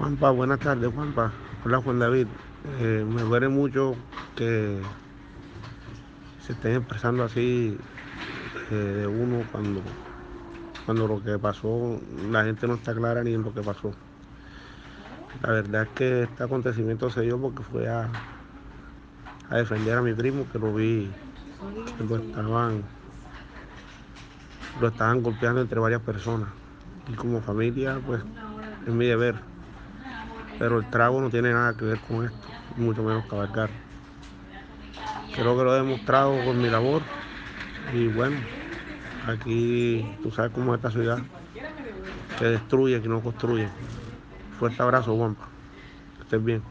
Juanpa, buenas tardes, Juanpa. Hola, Juan David. Eh, me duele mucho que se estén expresando así eh, de uno cuando, cuando lo que pasó, la gente no está clara ni en lo que pasó. La verdad es que este acontecimiento se dio porque fue a, a defender a mi primo que lo vi lo estaban lo estaban golpeando entre varias personas y como familia pues es mi deber pero el trago no tiene nada que ver con esto mucho menos cabalgar. Creo que lo he demostrado con mi labor y bueno aquí tú sabes cómo es esta ciudad que destruye que no construye. Fuerte abrazo Juanpa. Que estés bien